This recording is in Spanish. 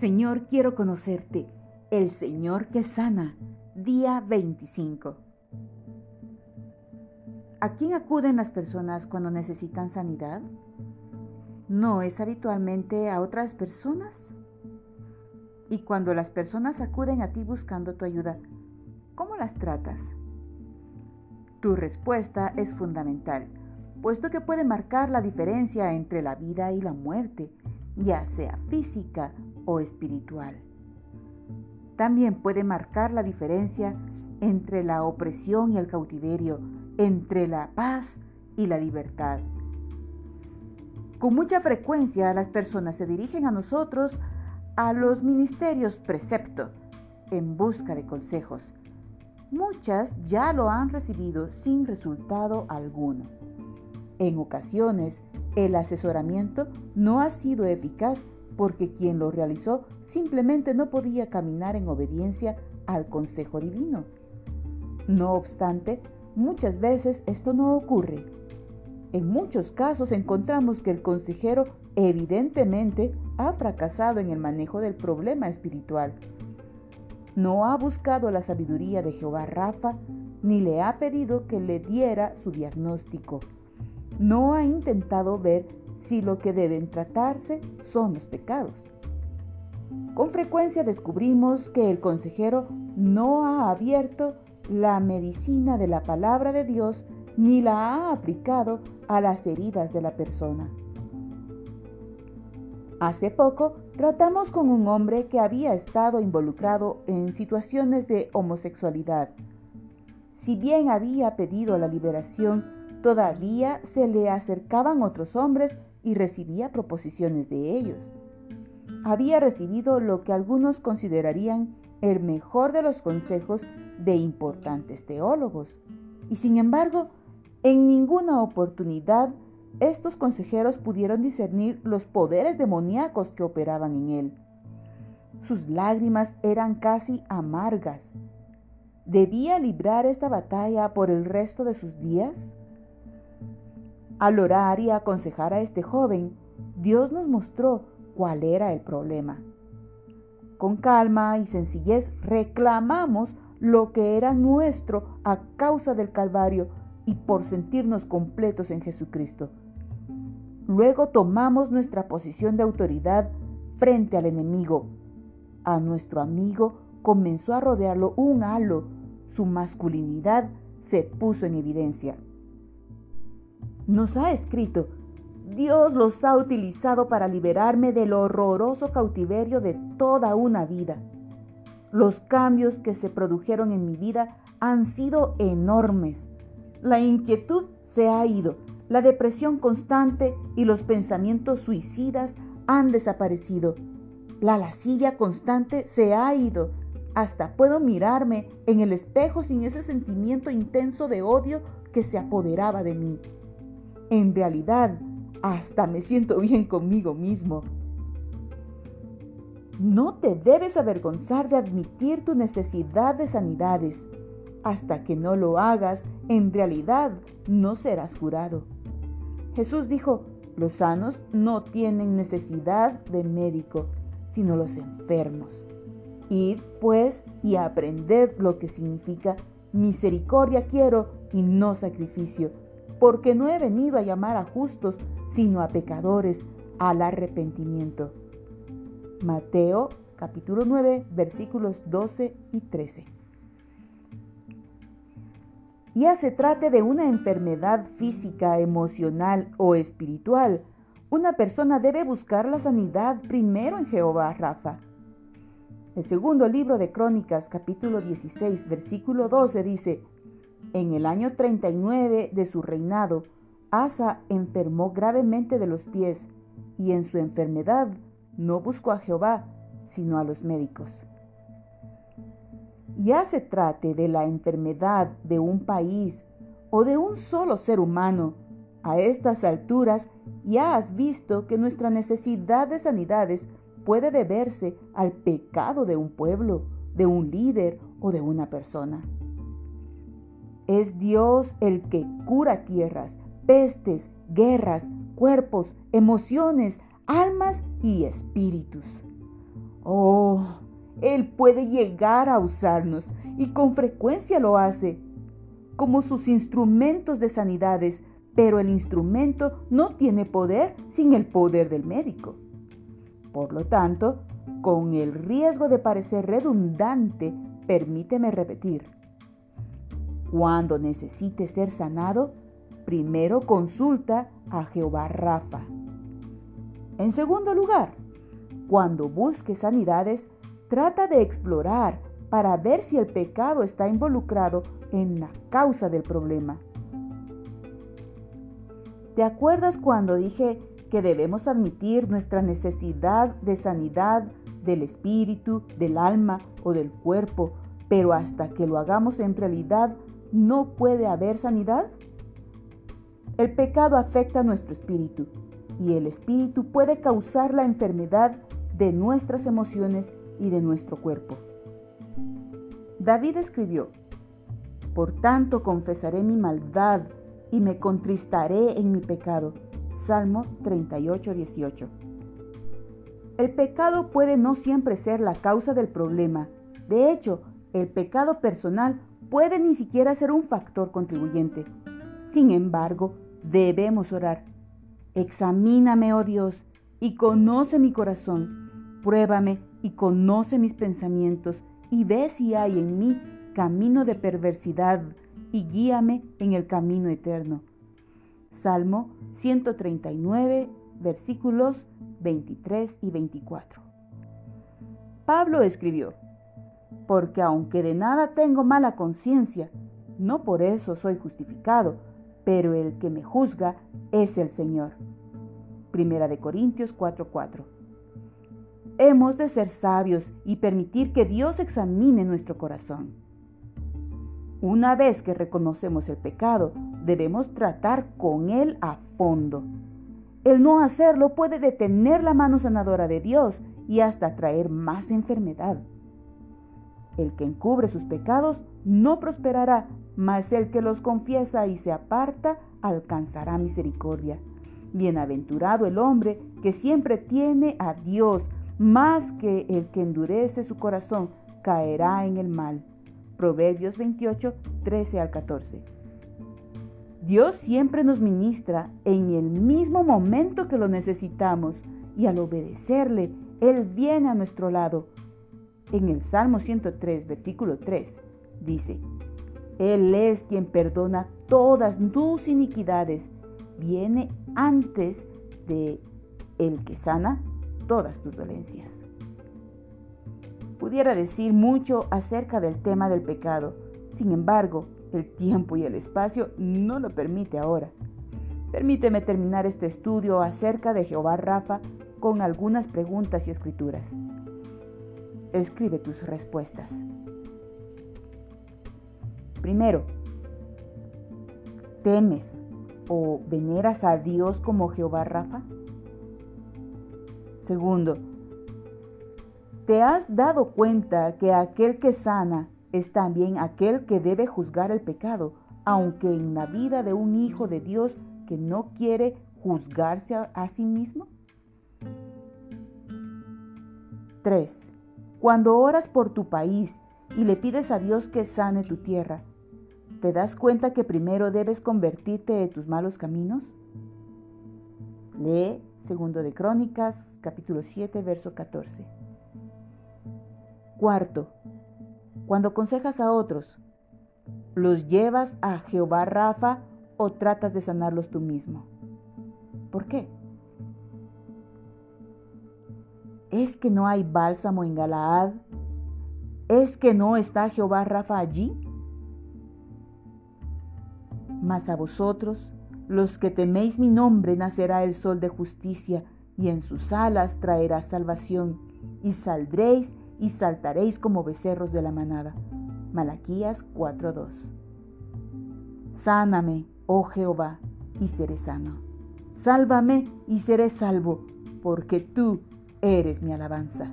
Señor, quiero conocerte, el Señor que sana, día 25. ¿A quién acuden las personas cuando necesitan sanidad? ¿No es habitualmente a otras personas? Y cuando las personas acuden a ti buscando tu ayuda, ¿cómo las tratas? Tu respuesta es fundamental, puesto que puede marcar la diferencia entre la vida y la muerte, ya sea física espiritual. También puede marcar la diferencia entre la opresión y el cautiverio, entre la paz y la libertad. Con mucha frecuencia las personas se dirigen a nosotros, a los ministerios precepto, en busca de consejos. Muchas ya lo han recibido sin resultado alguno. En ocasiones, el asesoramiento no ha sido eficaz porque quien lo realizó simplemente no podía caminar en obediencia al consejo divino. No obstante, muchas veces esto no ocurre. En muchos casos encontramos que el consejero evidentemente ha fracasado en el manejo del problema espiritual. No ha buscado la sabiduría de Jehová Rafa, ni le ha pedido que le diera su diagnóstico. No ha intentado ver si lo que deben tratarse son los pecados. Con frecuencia descubrimos que el consejero no ha abierto la medicina de la palabra de Dios ni la ha aplicado a las heridas de la persona. Hace poco tratamos con un hombre que había estado involucrado en situaciones de homosexualidad. Si bien había pedido la liberación, todavía se le acercaban otros hombres y recibía proposiciones de ellos. Había recibido lo que algunos considerarían el mejor de los consejos de importantes teólogos. Y sin embargo, en ninguna oportunidad estos consejeros pudieron discernir los poderes demoníacos que operaban en él. Sus lágrimas eran casi amargas. ¿Debía librar esta batalla por el resto de sus días? Al orar y aconsejar a este joven, Dios nos mostró cuál era el problema. Con calma y sencillez reclamamos lo que era nuestro a causa del Calvario y por sentirnos completos en Jesucristo. Luego tomamos nuestra posición de autoridad frente al enemigo. A nuestro amigo comenzó a rodearlo un halo. Su masculinidad se puso en evidencia. Nos ha escrito, Dios los ha utilizado para liberarme del horroroso cautiverio de toda una vida. Los cambios que se produjeron en mi vida han sido enormes. La inquietud se ha ido, la depresión constante y los pensamientos suicidas han desaparecido. La lascivia constante se ha ido. Hasta puedo mirarme en el espejo sin ese sentimiento intenso de odio que se apoderaba de mí. En realidad, hasta me siento bien conmigo mismo. No te debes avergonzar de admitir tu necesidad de sanidades. Hasta que no lo hagas, en realidad no serás curado. Jesús dijo, los sanos no tienen necesidad de médico, sino los enfermos. Id, pues, y aprended lo que significa misericordia quiero y no sacrificio, porque no he venido a llamar a justos, sino a pecadores al arrepentimiento. Mateo capítulo 9 versículos 12 y 13. Ya se trate de una enfermedad física, emocional o espiritual, una persona debe buscar la sanidad primero en Jehová Rafa. El segundo libro de Crónicas, capítulo 16, versículo 12 dice, en el año 39 de su reinado, Asa enfermó gravemente de los pies y en su enfermedad no buscó a Jehová, sino a los médicos. Ya se trate de la enfermedad de un país o de un solo ser humano, a estas alturas ya has visto que nuestra necesidad de sanidades puede deberse al pecado de un pueblo, de un líder o de una persona. Es Dios el que cura tierras, pestes, guerras, cuerpos, emociones, almas y espíritus. Oh, Él puede llegar a usarnos y con frecuencia lo hace como sus instrumentos de sanidades, pero el instrumento no tiene poder sin el poder del médico. Por lo tanto, con el riesgo de parecer redundante, permíteme repetir. Cuando necesites ser sanado, primero consulta a Jehová Rafa. En segundo lugar, cuando busques sanidades, trata de explorar para ver si el pecado está involucrado en la causa del problema. ¿Te acuerdas cuando dije que debemos admitir nuestra necesidad de sanidad del espíritu, del alma o del cuerpo, pero hasta que lo hagamos en realidad no puede haber sanidad? El pecado afecta a nuestro espíritu y el espíritu puede causar la enfermedad de nuestras emociones y de nuestro cuerpo. David escribió, Por tanto confesaré mi maldad y me contristaré en mi pecado. Salmo 38, 18. El pecado puede no siempre ser la causa del problema. De hecho, el pecado personal puede ni siquiera ser un factor contribuyente. Sin embargo, debemos orar. Examíname, oh Dios, y conoce mi corazón. Pruébame y conoce mis pensamientos, y ve si hay en mí camino de perversidad, y guíame en el camino eterno. Salmo 139, versículos 23 y 24. Pablo escribió, porque aunque de nada tengo mala conciencia, no por eso soy justificado, pero el que me juzga es el Señor. Primera de Corintios 4:4. Hemos de ser sabios y permitir que Dios examine nuestro corazón. Una vez que reconocemos el pecado, debemos tratar con él a fondo. El no hacerlo puede detener la mano sanadora de Dios y hasta traer más enfermedad. El que encubre sus pecados no prosperará, mas el que los confiesa y se aparta alcanzará misericordia. Bienaventurado el hombre que siempre tiene a Dios, más que el que endurece su corazón caerá en el mal. Proverbios 28, 13 al 14. Dios siempre nos ministra en el mismo momento que lo necesitamos y al obedecerle, Él viene a nuestro lado. En el Salmo 103, versículo 3, dice, Él es quien perdona todas tus iniquidades, viene antes de el que sana todas tus dolencias pudiera decir mucho acerca del tema del pecado. Sin embargo, el tiempo y el espacio no lo permite ahora. Permíteme terminar este estudio acerca de Jehová Rafa con algunas preguntas y escrituras. Escribe tus respuestas. Primero, ¿temes o veneras a Dios como Jehová Rafa? Segundo, ¿Te has dado cuenta que aquel que sana es también aquel que debe juzgar el pecado, aunque en la vida de un hijo de Dios que no quiere juzgarse a, sí mismo? 3. Cuando oras por tu país y le pides a Dios que sane tu tierra, ¿te das cuenta que primero debes convertirte de tus malos caminos? Lee segundo de Crónicas, capítulo 7, verso 14. Cuarto, cuando aconsejas a otros, ¿los llevas a Jehová Rafa o tratas de sanarlos tú mismo? ¿Por qué? ¿Es que no hay bálsamo en Galaad? ¿Es que no está Jehová Rafa allí? Mas a vosotros, los que teméis mi nombre, nacerá el sol de justicia, y en sus alas traerá salvación, y saldréis y saltaréis como becerros de la manada. Malaquías 4:2. Sáname, oh Jehová, y seré sano. Sálvame y seré salvo, porque tú Eres mi alabanza.